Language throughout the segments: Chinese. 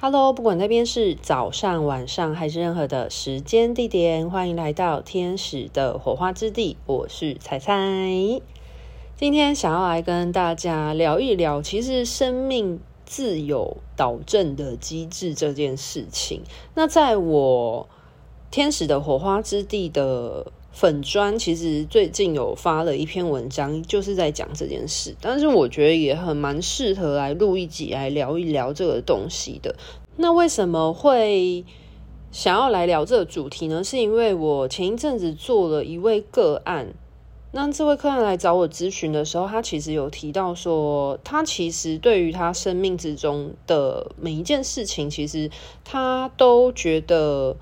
Hello，不管那边是早上、晚上还是任何的时间地点，欢迎来到天使的火花之地。我是采采，今天想要来跟大家聊一聊，其实生命自有导正的机制这件事情。那在我天使的火花之地的粉砖，其实最近有发了一篇文章，就是在讲这件事。但是我觉得也很蛮适合来录一集来聊一聊这个东西的。那为什么会想要来聊这个主题呢？是因为我前一阵子做了一位个案，那这位个案来找我咨询的时候，他其实有提到说，他其实对于他生命之中的每一件事情，其实他都觉得。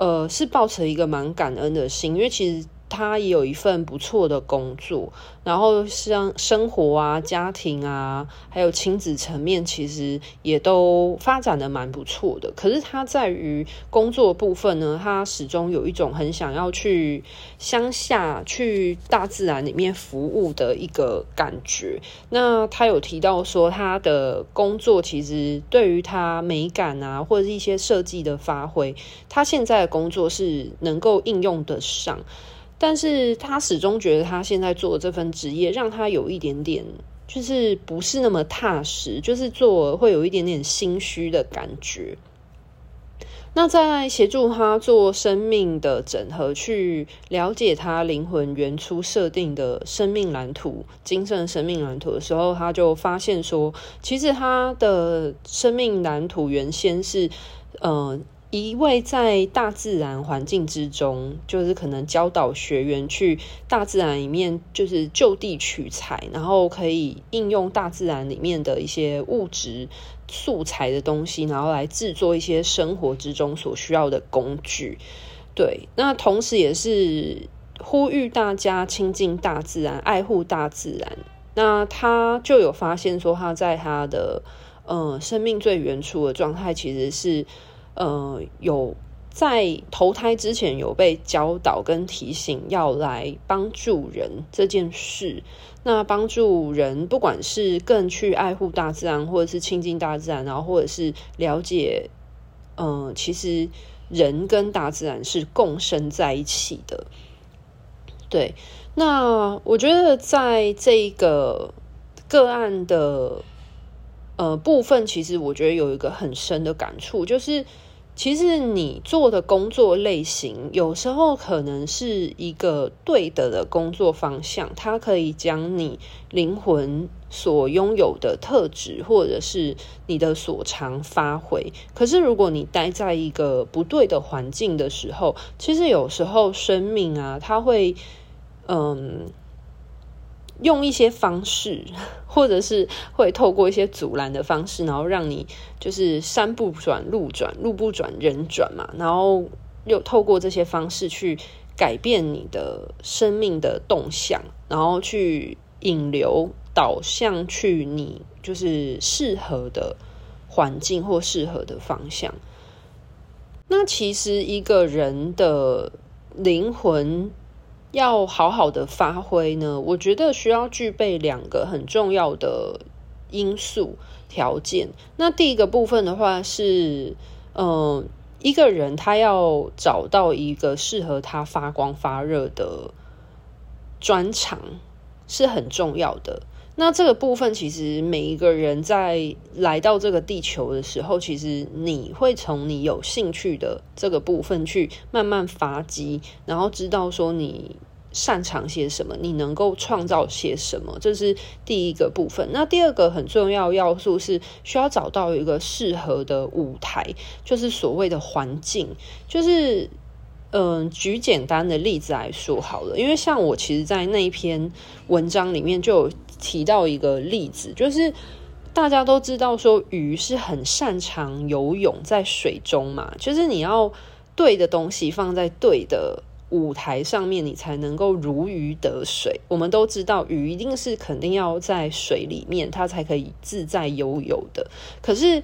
呃，是抱持一个蛮感恩的心，因为其实他也有一份不错的工作，然后像生活啊、家庭啊，还有亲子层面，其实也都发展得蛮不错的。可是他在于工作部分呢，他始终有一种很想要去乡下、去大自然里面服务的一个感觉。那他有提到说，他的工作其实对于他美感啊，或者是一些设计的发挥，他现在的工作是能够应用得上。但是他始终觉得他现在做的这份职业让他有一点点，就是不是那么踏实，就是做会有一点点心虚的感觉。那在协助他做生命的整合，去了解他灵魂原初设定的生命蓝图、精神生命蓝图的时候，他就发现说，其实他的生命蓝图原先是，呃。一位在大自然环境之中，就是可能教导学员去大自然里面，就是就地取材，然后可以应用大自然里面的一些物质素材的东西，然后来制作一些生活之中所需要的工具。对，那同时也是呼吁大家亲近大自然，爱护大自然。那他就有发现说，他在他的呃生命最原初的状态，其实是。呃，有在投胎之前有被教导跟提醒要来帮助人这件事。那帮助人，不管是更去爱护大自然，或者是亲近大自然，然后或者是了解，嗯、其实人跟大自然是共生在一起的。对，那我觉得在这个个案的。呃，部分其实我觉得有一个很深的感触，就是其实你做的工作类型，有时候可能是一个对的的工作方向，它可以将你灵魂所拥有的特质或者是你的所长发挥。可是如果你待在一个不对的环境的时候，其实有时候生命啊，它会嗯。用一些方式，或者是会透过一些阻拦的方式，然后让你就是山不转路转，路不转人转嘛，然后又透过这些方式去改变你的生命的动向，然后去引流导向去你就是适合的环境或适合的方向。那其实一个人的灵魂。要好好的发挥呢，我觉得需要具备两个很重要的因素条件。那第一个部分的话是，嗯、呃，一个人他要找到一个适合他发光发热的专长是很重要的。那这个部分其实每一个人在来到这个地球的时候，其实你会从你有兴趣的这个部分去慢慢发迹，然后知道说你擅长些什么，你能够创造些什么，这是第一个部分。那第二个很重要要素是需要找到一个适合的舞台，就是所谓的环境，就是。嗯，举简单的例子来说好了，因为像我其实，在那一篇文章里面就有提到一个例子，就是大家都知道说鱼是很擅长游泳在水中嘛，就是你要对的东西放在对的舞台上面，你才能够如鱼得水。我们都知道鱼一定是肯定要在水里面，它才可以自在游泳的。可是。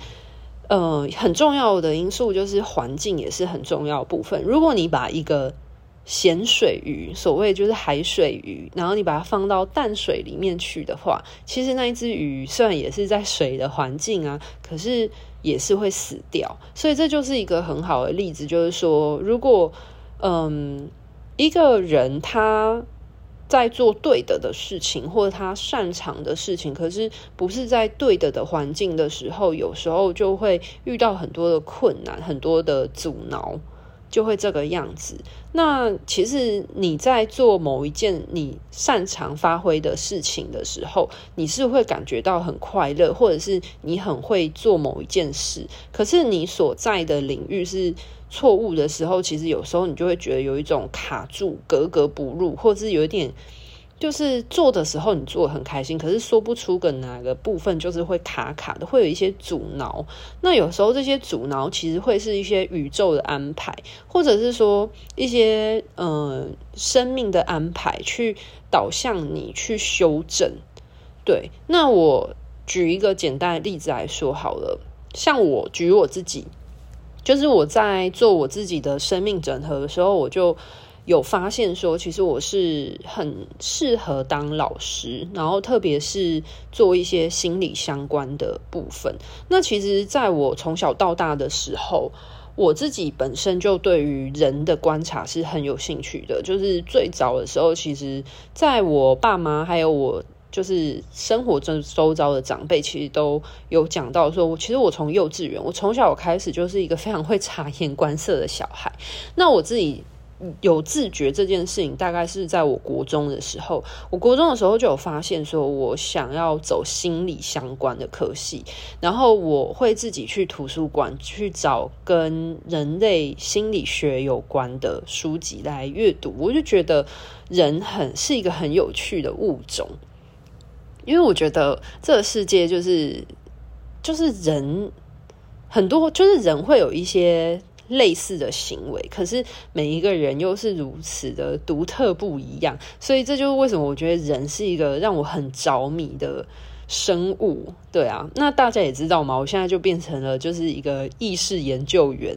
呃，很重要的因素就是环境也是很重要部分。如果你把一个咸水鱼，所谓就是海水鱼，然后你把它放到淡水里面去的话，其实那一只鱼虽然也是在水的环境啊，可是也是会死掉。所以这就是一个很好的例子，就是说，如果嗯一个人他在做对的的事情，或者他擅长的事情，可是不是在对的的环境的时候，有时候就会遇到很多的困难，很多的阻挠。就会这个样子。那其实你在做某一件你擅长发挥的事情的时候，你是会感觉到很快乐，或者是你很会做某一件事。可是你所在的领域是错误的时候，其实有时候你就会觉得有一种卡住、格格不入，或者是有一点。就是做的时候你做得很开心，可是说不出个哪个部分就是会卡卡的，会有一些阻挠。那有时候这些阻挠其实会是一些宇宙的安排，或者是说一些呃生命的安排，去导向你去修正。对，那我举一个简单的例子来说好了，像我举我自己，就是我在做我自己的生命整合的时候，我就。有发现说，其实我是很适合当老师，然后特别是做一些心理相关的部分。那其实，在我从小到大的时候，我自己本身就对于人的观察是很有兴趣的。就是最早的时候，其实在我爸妈还有我就是生活中周遭的长辈，其实都有讲到说，其实我从幼稚园，我从小开始就是一个非常会察言观色的小孩。那我自己。有自觉这件事情，大概是在我国中的时候。我国中的时候就有发现，说我想要走心理相关的科系，然后我会自己去图书馆去找跟人类心理学有关的书籍来阅读。我就觉得人很是一个很有趣的物种，因为我觉得这个世界就是就是人很多，就是人会有一些。类似的行为，可是每一个人又是如此的独特不一样，所以这就是为什么我觉得人是一个让我很着迷的生物，对啊，那大家也知道嘛，我现在就变成了就是一个意识研究员，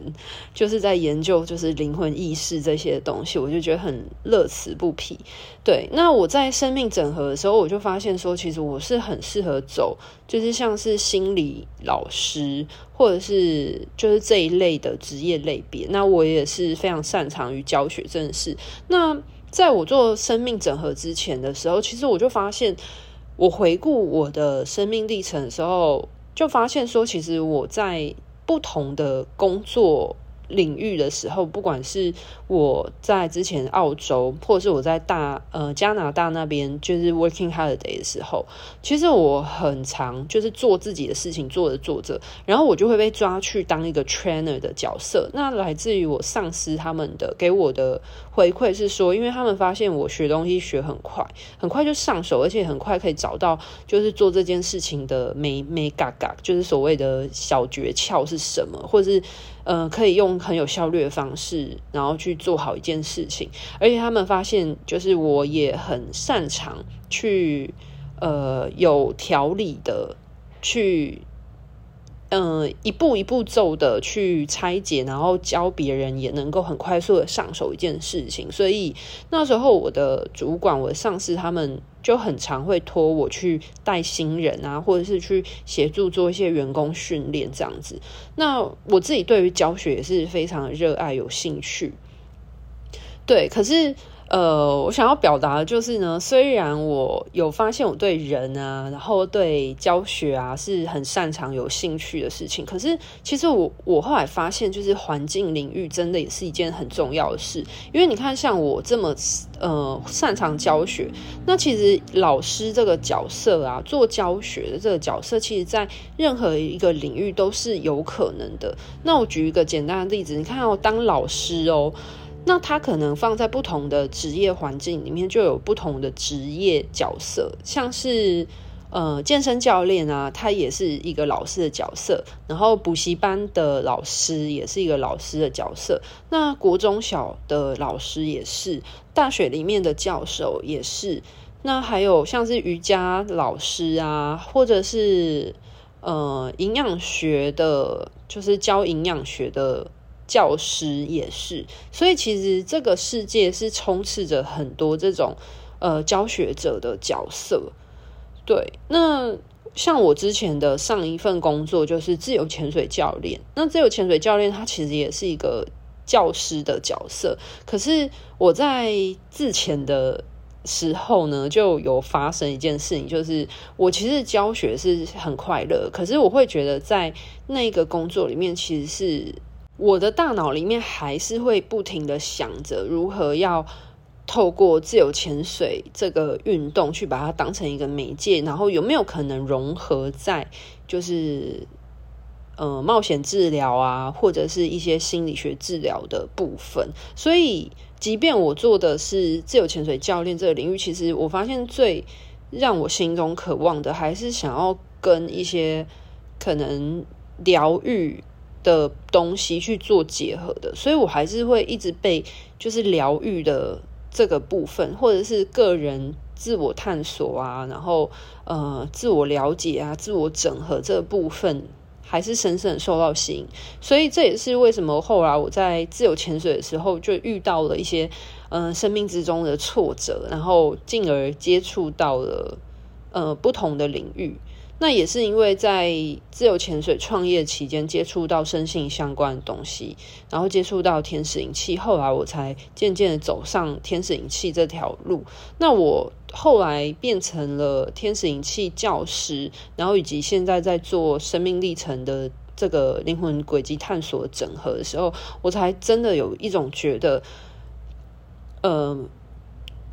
就是在研究就是灵魂意识这些东西，我就觉得很乐此不疲。对，那我在生命整合的时候，我就发现说，其实我是很适合走，就是像是心理老师，或者是就是这一类的职业类别。那我也是非常擅长于教学这件事。那在我做生命整合之前的时候，其实我就发现。我回顾我的生命历程的时候，就发现说，其实我在不同的工作。领域的时候，不管是我在之前澳洲，或者是我在大呃加拿大那边，就是 working holiday 的时候，其实我很常就是做自己的事情，做着做着，然后我就会被抓去当一个 trainer 的角色。那来自于我上司他们的给我的回馈是说，因为他们发现我学东西学很快，很快就上手，而且很快可以找到就是做这件事情的眉眉角角，就是所谓的小诀窍是什么，或者是。呃，可以用很有效率的方式，然后去做好一件事情。而且他们发现，就是我也很擅长去，呃，有条理的去，呃，一步一步骤的去拆解，然后教别人也能够很快速的上手一件事情。所以那时候我的主管，我的上司他们。就很常会托我去带新人啊，或者是去协助做一些员工训练这样子。那我自己对于教学也是非常热爱、有兴趣。对，可是。呃，我想要表达的就是呢，虽然我有发现我对人啊，然后对教学啊是很擅长、有兴趣的事情，可是其实我我后来发现，就是环境领域真的也是一件很重要的事。因为你看，像我这么呃擅长教学，那其实老师这个角色啊，做教学的这个角色，其实在任何一个领域都是有可能的。那我举一个简单的例子，你看我当老师哦。那他可能放在不同的职业环境里面，就有不同的职业角色，像是呃健身教练啊，他也是一个老师的角色；然后补习班的老师也是一个老师的角色。那国中小的老师也是，大学里面的教授也是。那还有像是瑜伽老师啊，或者是呃营养学的，就是教营养学的。教师也是，所以其实这个世界是充斥着很多这种呃教学者的角色。对，那像我之前的上一份工作就是自由潜水教练，那自由潜水教练他其实也是一个教师的角色，可是我在自潜的时候呢，就有发生一件事情，就是我其实教学是很快乐，可是我会觉得在那个工作里面，其实是我的大脑里面还是会不停的想着如何要透过自由潜水这个运动去把它当成一个媒介，然后有没有可能融合在就是呃冒险治疗啊，或者是一些心理学治疗的部分，所以。即便我做的是自由潜水教练这个领域，其实我发现最让我心中渴望的，还是想要跟一些可能疗愈的东西去做结合的，所以我还是会一直被就是疗愈的这个部分，或者是个人自我探索啊，然后呃自我了解啊，自我整合这个部分。还是深深受到吸引，所以这也是为什么后来我在自由潜水的时候就遇到了一些嗯、生命之中的挫折，然后进而接触到了呃不同的领域。那也是因为在自由潜水创业期间接触到生性相关的东西，然后接触到天使灵气，后来我才渐渐的走上天使灵气这条路。那我后来变成了天使灵气教师，然后以及现在在做生命历程的这个灵魂轨迹探索整合的时候，我才真的有一种觉得，呃，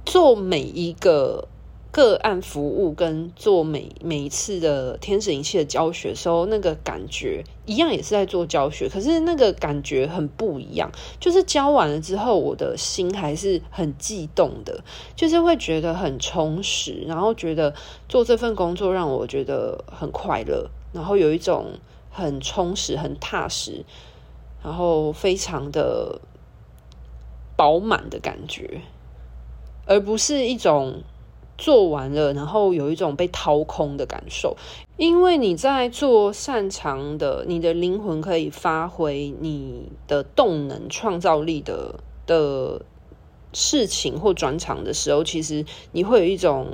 做每一个。个案服务跟做每每一次的天使仪器的教学时候，那个感觉一样，也是在做教学，可是那个感觉很不一样。就是教完了之后，我的心还是很悸动的，就是会觉得很充实，然后觉得做这份工作让我觉得很快乐，然后有一种很充实、很踏实，然后非常的饱满的感觉，而不是一种。做完了，然后有一种被掏空的感受，因为你在做擅长的，你的灵魂可以发挥你的动能、创造力的的事情或转场的时候，其实你会有一种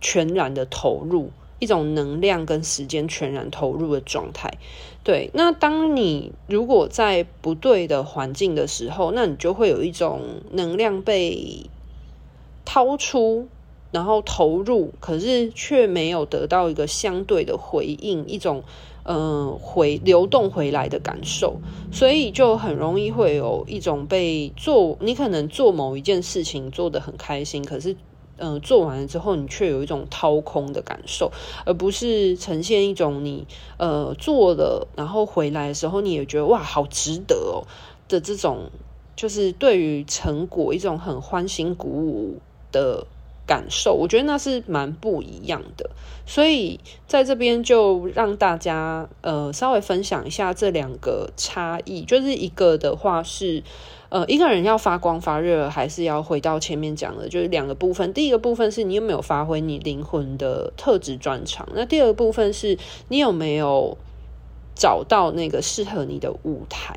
全然的投入，一种能量跟时间全然投入的状态。对，那当你如果在不对的环境的时候，那你就会有一种能量被掏出。然后投入，可是却没有得到一个相对的回应，一种嗯、回流动回来的感受，所以就很容易会有一种被做，你可能做某一件事情做得很开心，可是嗯、做完了之后，你却有一种掏空的感受，而不是呈现一种你呃做了，然后回来的时候，你也觉得哇好值得哦的这种，就是对于成果一种很欢欣鼓舞的。感受，我觉得那是蛮不一样的，所以在这边就让大家呃稍微分享一下这两个差异，就是一个的话是呃一个人要发光发热，还是要回到前面讲的，就是两个部分。第一个部分是你有没有发挥你灵魂的特质专长，那第二个部分是你有没有找到那个适合你的舞台。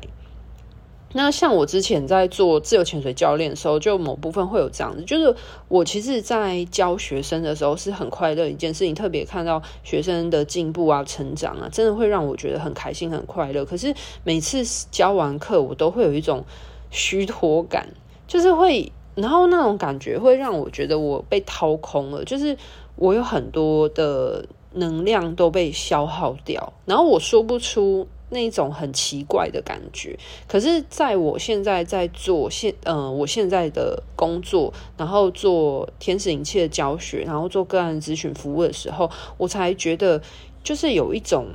那像我之前在做自由潜水教练的时候，就某部分会有这样子，就是我其实，在教学生的时候是很快乐一件事情，特别看到学生的进步啊、成长啊，真的会让我觉得很开心、很快乐。可是每次教完课，我都会有一种虚脱感，就是会，然后那种感觉会让我觉得我被掏空了，就是我有很多的能量都被消耗掉，然后我说不出。那种很奇怪的感觉，可是在我现在在做现呃我现在的工作，然后做天使灵气的教学，然后做个案咨询服务的时候，我才觉得就是有一种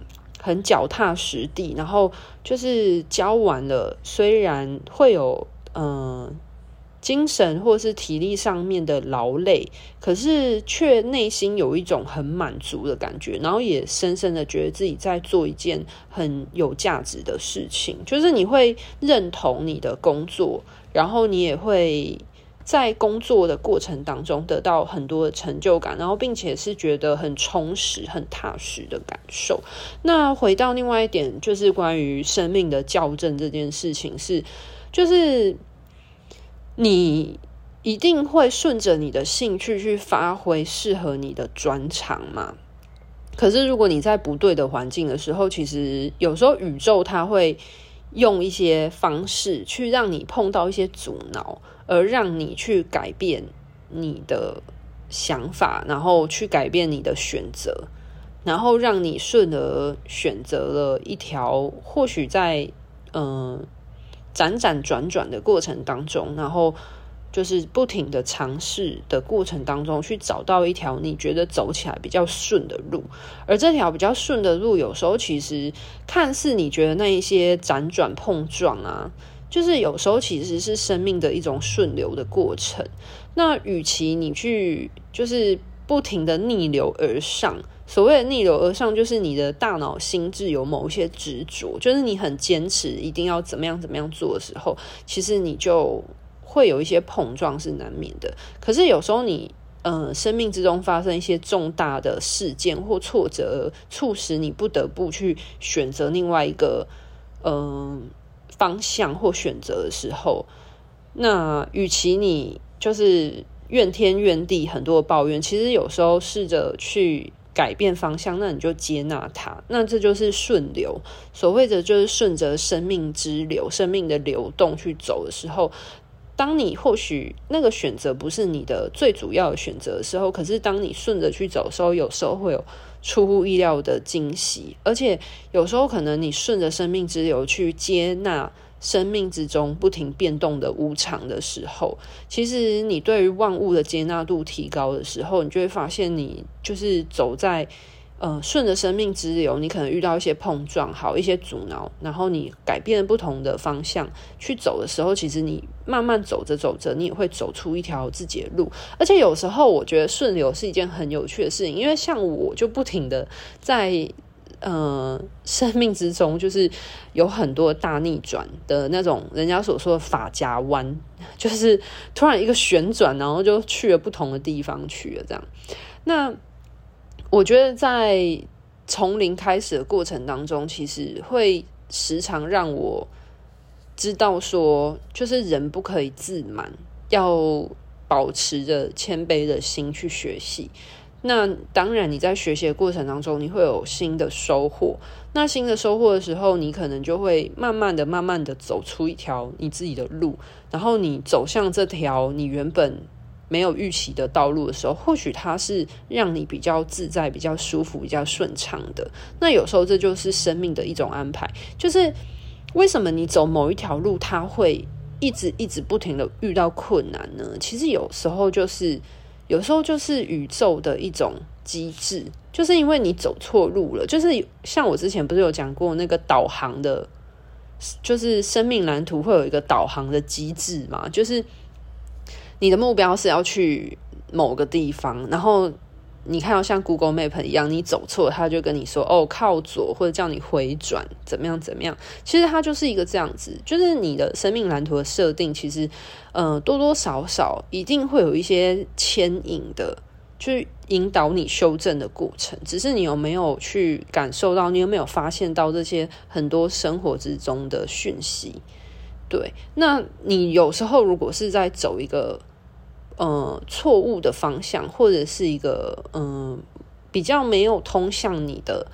很脚踏实地，然后就是教完了，虽然会有嗯。精神或是体力上面的劳累，可是却内心有一种很满足的感觉，然后也深深的觉得自己在做一件很有价值的事情。就是你会认同你的工作，然后你也会在工作的过程当中得到很多的成就感，然后并且是觉得很充实、很踏实的感受。那回到另外一点，就是关于生命的校正这件事情是，就是你一定会顺着你的兴趣去发挥适合你的专长嘛。可是如果你在不对的环境的时候，其实有时候宇宙它会用一些方式去让你碰到一些阻挠。而让你去改变你的想法，然后去改变你的选择，然后让你顺而选择了一条或许在嗯辗转转的过程当中，然后就是不停的尝试的过程当中，去找到一条你觉得走起来比较顺的路。而这条比较顺的路，有时候其实看似你觉得那一些辗转碰撞啊。就是有时候其实是生命的一种顺流的过程。那与其你去就是不停的逆流而上，所谓的逆流而上，就是你的大脑心智有某一些执着，就是你很坚持一定要怎么样怎么样做的时候，其实你就会有一些碰撞是难免的。可是有时候你呃生命之中发生一些重大的事件或挫折，促使你不得不去选择另外一个嗯。方向或选择的时候，那与其你就是怨天怨地，很多抱怨，其实有时候试着去改变方向，那你就接纳它，那这就是顺流。所谓的就是顺着生命之流、生命的流动去走的时候，当你或许那个选择不是你的最主要的选择的时候，可是当你顺着去走的时候，有时候会有。出乎意料的惊喜，而且有时候可能你顺着生命之流去接纳生命之中不停变动的无常的时候，其实你对于万物的接纳度提高的时候，你就会发现你就是走在。呃，顺着生命之流，你可能遇到一些碰撞，好一些阻挠，然后你改变不同的方向去走的时候，其实你慢慢走着走着，你也会走出一条自己的路。而且有时候我觉得顺流是一件很有趣的事情，因为像我就不停的在呃生命之中，就是有很多大逆转的那种，人家所说的法夹弯，就是突然一个旋转，然后就去了不同的地方去了，这样。那。我觉得在从零开始的过程当中，其实会时常让我知道说，就是人不可以自满，要保持着谦卑的心去学习。那当然，你在学习的过程当中，你会有新的收获。那新的收获的时候，你可能就会慢慢的、慢慢的走出一条你自己的路，然后你走向这条你原本。没有预期的道路的时候，或许它是让你比较自在、比较舒服、比较顺畅的。那有时候这就是生命的一种安排。就是为什么你走某一条路，它会一直一直不停的遇到困难呢？其实有时候就是，有时候就是宇宙的一种机制，就是因为你走错路了。就是像我之前不是有讲过那个导航的，就是生命蓝图会有一个导航的机制嘛，就是。你的目标是要去某个地方，然后你看到像 Google Map 一样，你走错，他就跟你说哦，靠左，或者叫你回转，怎么样怎么样。其实它就是一个这样子，就是你的生命蓝图的设定，其实呃多多少少一定会有一些牵引的，去引导你修正的过程。只是你有没有去感受到，你有没有发现到这些很多生活之中的讯息？对，那你有时候如果是在走一个。呃，错误的方向，或者是一个嗯、比较没有通向你的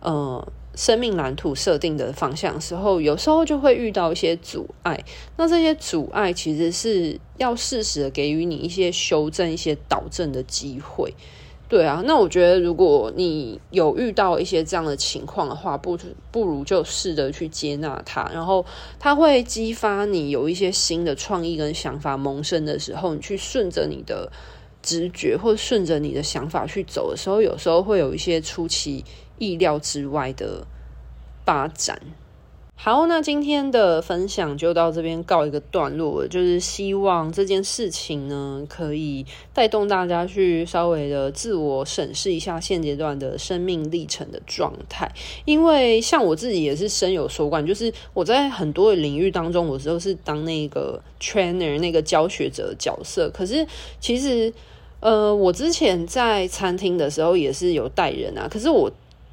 呃生命蓝图设定的方向的时候，有时候就会遇到一些阻碍。那这些阻碍其实是要适时的给予你一些修正、一些导正的机会。对啊，那我觉得如果你有遇到一些这样的情况的话，不不如就试着去接纳它，然后它会激发你有一些新的创意跟想法萌生的时候，你去顺着你的直觉或顺着你的想法去走的时候，有时候会有一些出其意料之外的发展。好，那今天的分享就到这边告一个段落了。就是希望这件事情呢，可以带动大家去稍微的自我审视一下现阶段的生命历程的状态。因为像我自己也是深有所感，就是我在很多的领域当中，我都是当那个 trainer 那个教学者的角色。可是其实，呃，我之前在餐厅的时候也是有带人啊，可是我。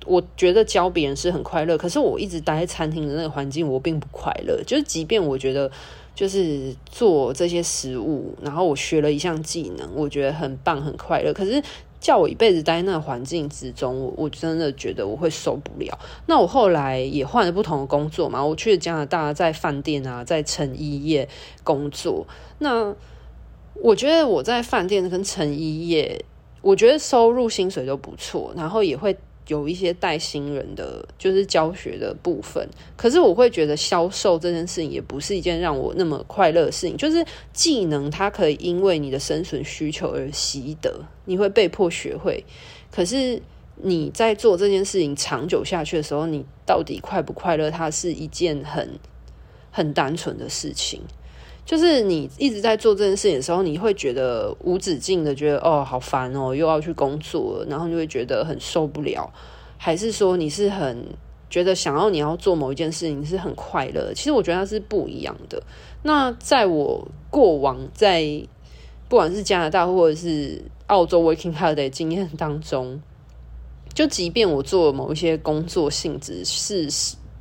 我觉得教别人是很快乐，可是我一直待在餐厅的那个环境，我并不快乐。就是即便我觉得，就是做这些食物，然后我学了一项技能，我觉得很棒、很快乐。可是叫我一辈子待在那个环境之中，我我真的觉得我会受不了。那我后来也换了不同的工作嘛，我去加拿大，在饭店啊，在成衣业工作。那我觉得我在饭店跟成衣业，我觉得收入薪水都不错，然后也会。有一些带新人的，就是教学的部分。可是我会觉得销售这件事情也不是一件让我那么快乐的事情。就是技能，它可以因为你的生存需求而习得，你会被迫学会。可是你在做这件事情长久下去的时候，你到底快不快乐？它是一件很很单纯的事情。就是你一直在做这件事情的时候，你会觉得无止境的觉得哦，好烦哦，又要去工作，然后就会觉得很受不了。还是说你是很觉得想要你要做某一件事情是很快乐？其实我觉得它是不一样的。那在我过往在不管是加拿大或者是澳洲 working holiday 经验当中，就即便我做某一些工作性质是。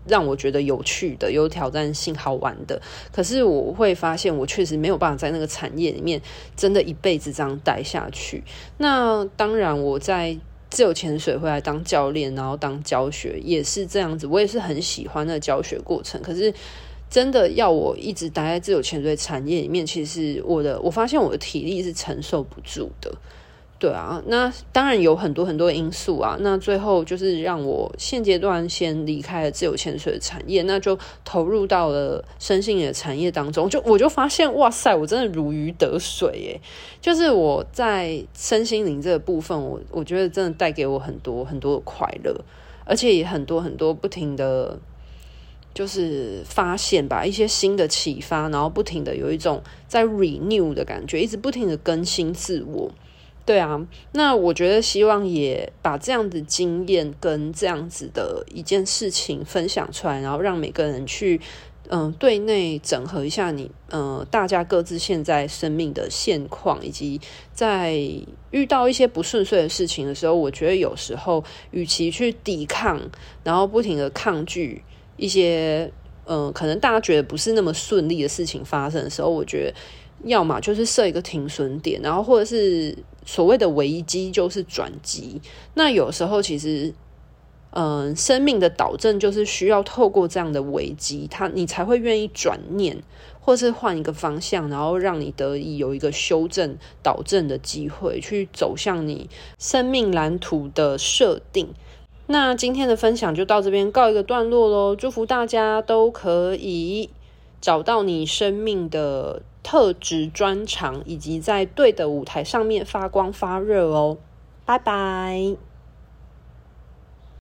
让我觉得有趣的、有挑战性、好玩的，可是我会发现，我确实没有办法在那个产业里面真的一辈子这样待下去。那当然，我在自由潜水回来当教练，然后当教学也是这样子，我也是很喜欢那教学过程。可是，真的要我一直待在自由潜水产业里面，其实我的我发现我的体力是承受不住的。对啊，那当然有很多很多因素啊。那最后就是让我现阶段先离开了自由潜水的产业，那就投入到了身心灵的产业当中。就我就发现，哇塞，我真的如鱼得水耶！就是我在身心灵这个部分，我我觉得真的带给我很多很多的快乐，而且也很多很多不停的，就是发现吧，一些新的启发，然后不停的有一种在 renew 的感觉，一直不停的更新自我。对啊，那我觉得希望也把这样的经验跟这样子的一件事情分享出来，然后让每个人去嗯、呃、对内整合一下你嗯、呃、大家各自现在生命的现况，以及在遇到一些不顺遂的事情的时候，我觉得有时候与其去抵抗，然后不停的抗拒一些嗯、可能大家觉得不是那么顺利的事情发生的时候，我觉得要么就是设一个停损点，然后或者是。所谓的危机就是转机，那有时候其实，嗯、生命的导正就是需要透过这样的危机，他你才会愿意转念，或是换一个方向，然后让你得以有一个修正导正的机会，去走向你生命蓝图的设定。那今天的分享就到这边告一个段落喽，祝福大家都可以找到你生命的。特质专长，以及在对的舞台上面发光发热哦，拜拜。